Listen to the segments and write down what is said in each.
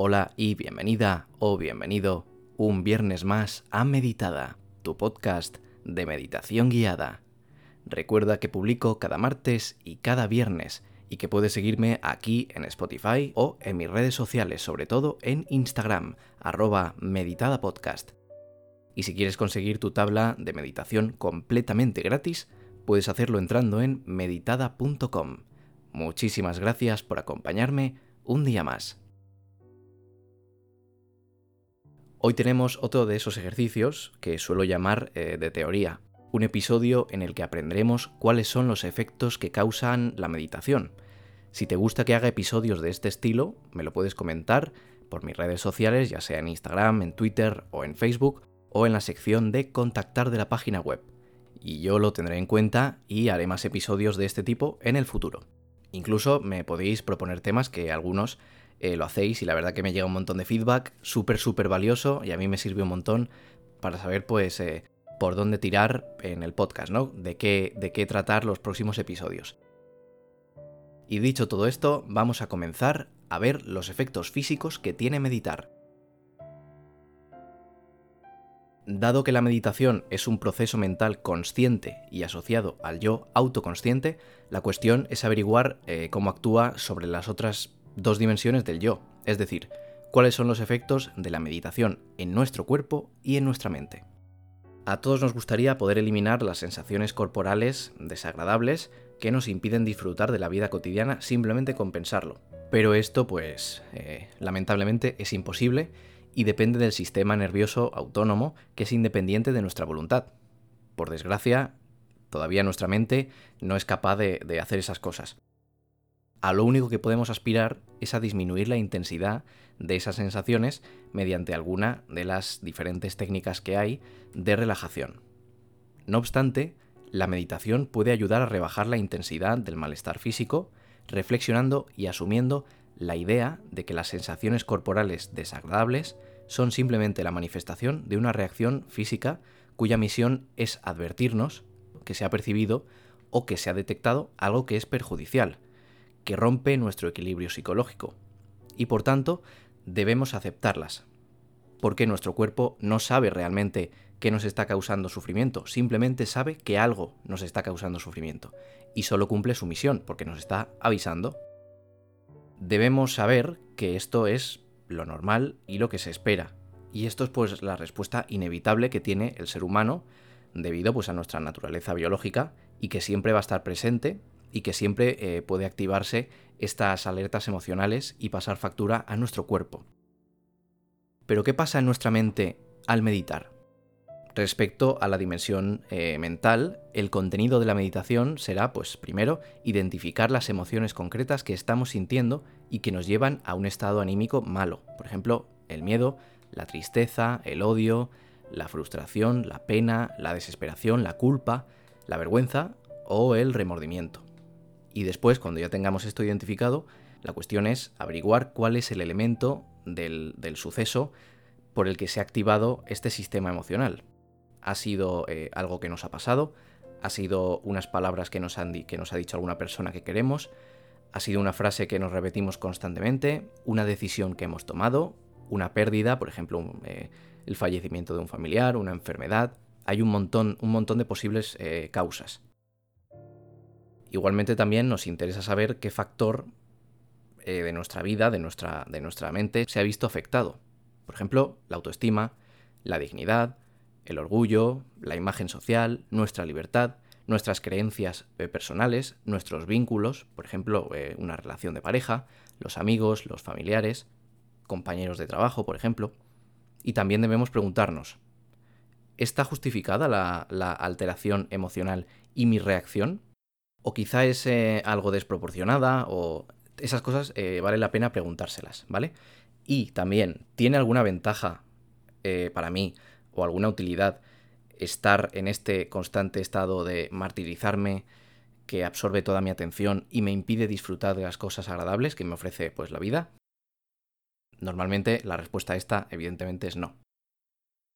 Hola y bienvenida o bienvenido un viernes más a Meditada, tu podcast de meditación guiada. Recuerda que publico cada martes y cada viernes y que puedes seguirme aquí en Spotify o en mis redes sociales, sobre todo en Instagram, arroba meditadapodcast. Y si quieres conseguir tu tabla de meditación completamente gratis, puedes hacerlo entrando en meditada.com. Muchísimas gracias por acompañarme un día más. Hoy tenemos otro de esos ejercicios que suelo llamar eh, de teoría, un episodio en el que aprenderemos cuáles son los efectos que causan la meditación. Si te gusta que haga episodios de este estilo, me lo puedes comentar por mis redes sociales, ya sea en Instagram, en Twitter o en Facebook, o en la sección de contactar de la página web. Y yo lo tendré en cuenta y haré más episodios de este tipo en el futuro. Incluso me podéis proponer temas que algunos eh, lo hacéis y la verdad que me llega un montón de feedback, súper, súper valioso y a mí me sirve un montón para saber pues eh, por dónde tirar en el podcast, ¿no? De qué, de qué tratar los próximos episodios. Y dicho todo esto, vamos a comenzar a ver los efectos físicos que tiene meditar. Dado que la meditación es un proceso mental consciente y asociado al yo autoconsciente, la cuestión es averiguar eh, cómo actúa sobre las otras dos dimensiones del yo, es decir, cuáles son los efectos de la meditación en nuestro cuerpo y en nuestra mente. A todos nos gustaría poder eliminar las sensaciones corporales desagradables que nos impiden disfrutar de la vida cotidiana simplemente con pensarlo. Pero esto, pues, eh, lamentablemente es imposible y depende del sistema nervioso autónomo que es independiente de nuestra voluntad. Por desgracia, todavía nuestra mente no es capaz de hacer esas cosas a lo único que podemos aspirar es a disminuir la intensidad de esas sensaciones mediante alguna de las diferentes técnicas que hay de relajación. No obstante, la meditación puede ayudar a rebajar la intensidad del malestar físico, reflexionando y asumiendo la idea de que las sensaciones corporales desagradables son simplemente la manifestación de una reacción física cuya misión es advertirnos que se ha percibido o que se ha detectado algo que es perjudicial, que rompe nuestro equilibrio psicológico, y por tanto debemos aceptarlas, porque nuestro cuerpo no sabe realmente qué nos está causando sufrimiento, simplemente sabe que algo nos está causando sufrimiento, y solo cumple su misión, porque nos está avisando. Debemos saber que esto es lo normal y lo que se espera, y esto es pues la respuesta inevitable que tiene el ser humano debido pues a nuestra naturaleza biológica y que siempre va a estar presente y que siempre eh, puede activarse estas alertas emocionales y pasar factura a nuestro cuerpo. Pero ¿qué pasa en nuestra mente al meditar? Respecto a la dimensión eh, mental, el contenido de la meditación será, pues, primero, identificar las emociones concretas que estamos sintiendo y que nos llevan a un estado anímico malo. Por ejemplo, el miedo, la tristeza, el odio, la frustración, la pena, la desesperación, la culpa, la vergüenza o el remordimiento. Y después, cuando ya tengamos esto identificado, la cuestión es averiguar cuál es el elemento del, suceso por el que se ha activado este sistema emocional. ¿Ha sido eh, algo que nos ha pasado? ¿Ha sido unas palabras que nos, han que nos ha dicho alguna persona que queremos? ¿Ha sido una frase que nos repetimos constantemente? ¿Una decisión que hemos tomado? ¿Una pérdida? Por ejemplo, eh, el fallecimiento de un familiar, una enfermedad. Hay un montón, un montón de posibles eh, causas. Igualmente también nos interesa saber qué factor eh, de nuestra vida, de nuestra, de nuestra mente, se ha visto afectado. Por ejemplo, la autoestima, la dignidad, el orgullo, la imagen social, nuestra libertad, nuestras creencias eh, personales, nuestros vínculos, por ejemplo, eh, una relación de pareja, los amigos, los familiares, compañeros de trabajo, por ejemplo. Y también debemos preguntarnos, ¿está justificada la, la alteración emocional y mi reacción o quizá es eh, algo desproporcionada o esas cosas eh, vale la pena preguntárselas, ¿vale? Y también, ¿tiene alguna ventaja eh, para mí o alguna utilidad estar en este constante estado de martirizarme que absorbe toda mi atención y me impide disfrutar de las cosas agradables que me ofrece pues la vida? Normalmente la respuesta a esta evidentemente es no.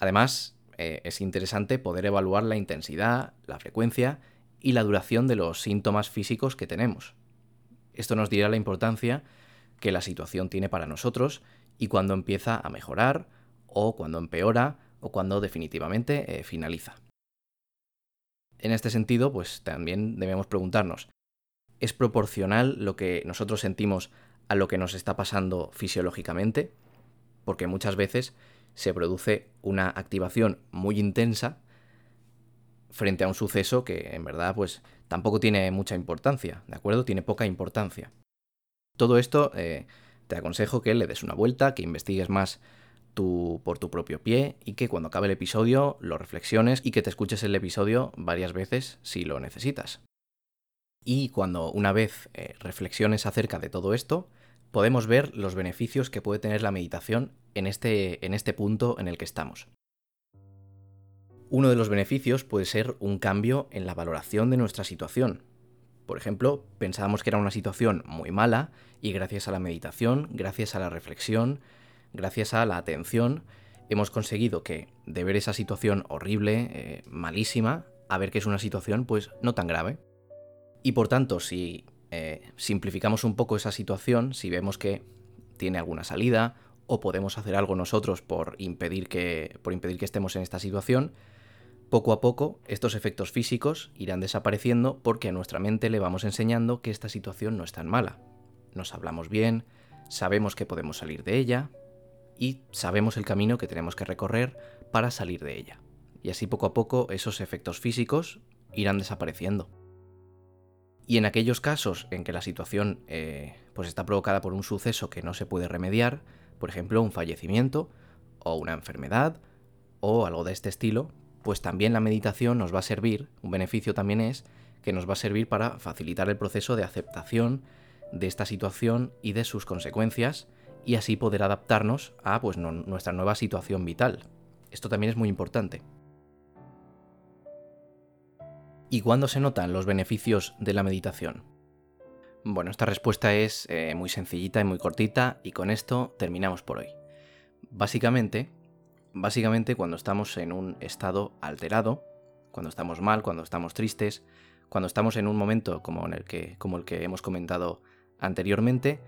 Además, es interesante poder evaluar la intensidad, la frecuencia y la duración de los síntomas físicos que tenemos. Esto nos dirá la importancia que la situación tiene para nosotros y cuándo empieza a mejorar o cuando empeora o cuando definitivamente eh, finaliza. En este sentido, pues también debemos preguntarnos, ¿es proporcional lo que nosotros sentimos a lo que nos está pasando fisiológicamente? Porque muchas veces se produce una activación muy intensa frente a un suceso que en verdad pues tampoco tiene mucha importancia, ¿de acuerdo? Tiene poca importancia. Todo esto eh, te aconsejo que le des una vuelta, que investigues más por tu propio pie y que cuando acabe el episodio lo reflexiones y que te escuches el episodio varias veces si lo necesitas. Y cuando una vez eh, reflexiones acerca de todo esto, podemos ver los beneficios que puede tener la meditación en este, en este punto en el que estamos. Uno de los beneficios puede ser un cambio en la valoración de nuestra situación. Por ejemplo, pensábamos que era una situación muy mala y gracias a la meditación, gracias a la reflexión, gracias a la atención, hemos conseguido que de ver esa situación horrible, eh, malísima, a ver que es una situación pues no tan grave. Y por tanto, si eh, simplificamos un poco esa situación, si vemos que tiene alguna salida o podemos hacer algo nosotros por impedir que, por impedir que estemos en esta situación, poco a poco, estos efectos físicos irán desapareciendo porque a nuestra mente le vamos enseñando que esta situación no es tan mala. Nos hablamos bien, sabemos que podemos salir de ella y sabemos el camino que tenemos que recorrer para salir de ella. Y así poco a poco esos efectos físicos irán desapareciendo. Y en aquellos casos en que la situación eh, pues está provocada por un suceso que no se puede remediar, por ejemplo un fallecimiento o una enfermedad o algo de este estilo, pues también la meditación nos va a servir, un beneficio también es que nos va a servir para facilitar el proceso de aceptación de esta situación y de sus consecuencias y así poder adaptarnos a pues, nuestra nueva situación vital. Esto también es muy importante. ¿Y cuándo se notan los beneficios de la meditación? Bueno, esta respuesta es eh, muy sencillita y muy cortita y con esto terminamos por hoy. Básicamente, Básicamente cuando estamos en un estado alterado, cuando estamos mal, cuando estamos tristes, cuando estamos en un momento como, el que hemos comentado anteriormente,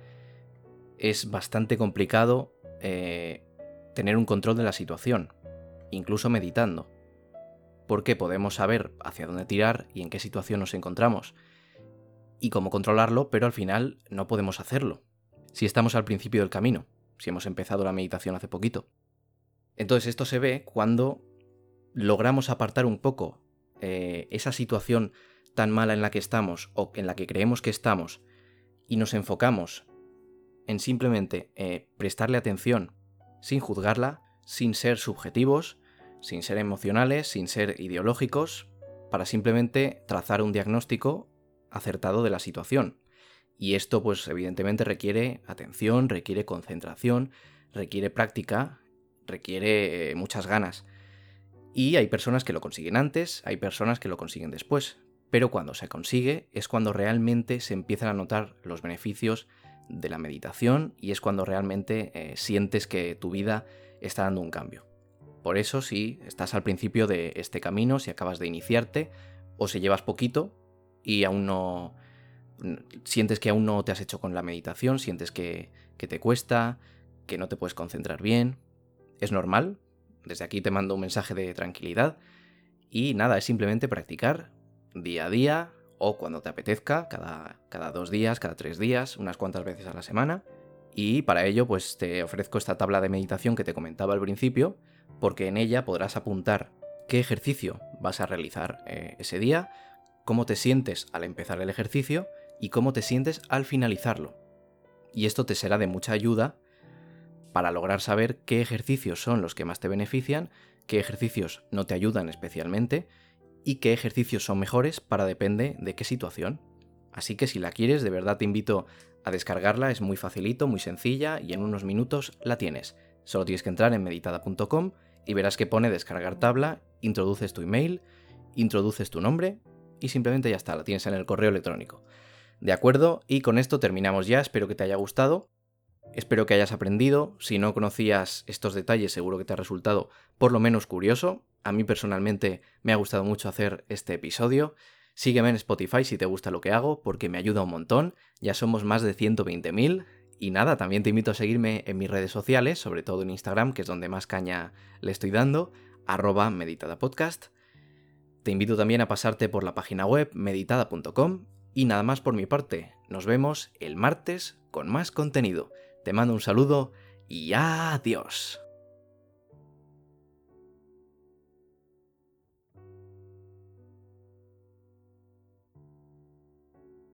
es bastante complicado eh, tener un control de la situación, incluso meditando, porque podemos saber hacia dónde tirar y en qué situación nos encontramos, y cómo controlarlo, pero al final no podemos hacerlo, si estamos al principio del camino, si hemos empezado la meditación hace poquito. Entonces esto se ve cuando logramos apartar un poco eh, esa situación tan mala en la que estamos o en la que creemos que estamos y nos enfocamos en simplemente eh, prestarle atención sin juzgarla, sin ser subjetivos, sin ser emocionales, sin ser ideológicos, para simplemente trazar un diagnóstico acertado de la situación. Y esto pues evidentemente requiere atención, requiere concentración, requiere práctica requiere eh, muchas ganas. Y hay personas que lo consiguen antes, hay personas que lo consiguen después. Pero cuando se consigue es cuando realmente se empiezan a notar los beneficios de la meditación y es cuando realmente eh, sientes que tu vida está dando un cambio. Por eso si estás al principio de este camino, si acabas de iniciarte o si llevas poquito y aún no sientes que aún no te has hecho con la meditación, sientes que, que te cuesta, que no te puedes concentrar bien, es normal. Desde aquí te mando un mensaje de tranquilidad. Y nada, es simplemente practicar día a día o cuando te apetezca, cada, cada dos días, cada tres días, unas cuantas veces a la semana. Y para ello, pues te ofrezco esta tabla de meditación que te comentaba al principio, porque en ella podrás apuntar qué ejercicio vas a realizar eh, ese día, cómo te sientes al empezar el ejercicio y cómo te sientes al finalizarlo. Y esto te será de mucha ayuda para lograr saber qué ejercicios son los que más te benefician, qué ejercicios no te ayudan especialmente y qué ejercicios son mejores para depende de qué situación. Así que si la quieres, de verdad te invito a descargarla, es muy facilito, muy sencilla y en unos minutos la tienes. Solo tienes que entrar en meditada.com y verás que pone descargar tabla, introduces tu email, introduces tu nombre y simplemente ya está, la tienes en el correo electrónico. De acuerdo, y con esto terminamos ya, espero que te haya gustado. Espero que hayas aprendido. Si no conocías estos detalles, seguro que te ha resultado por lo menos curioso. A mí personalmente me ha gustado mucho hacer este episodio. Sígueme en Spotify si te gusta lo que hago, porque me ayuda un montón. Ya somos más de 120.000 Y nada, también te invito a seguirme en mis redes sociales, sobre todo en Instagram, que es donde más caña le estoy dando, arroba meditadapodcast. Te invito también a pasarte por la página web meditada.com y nada más por mi parte. Nos vemos el martes con más contenido. Te mando un saludo y adiós.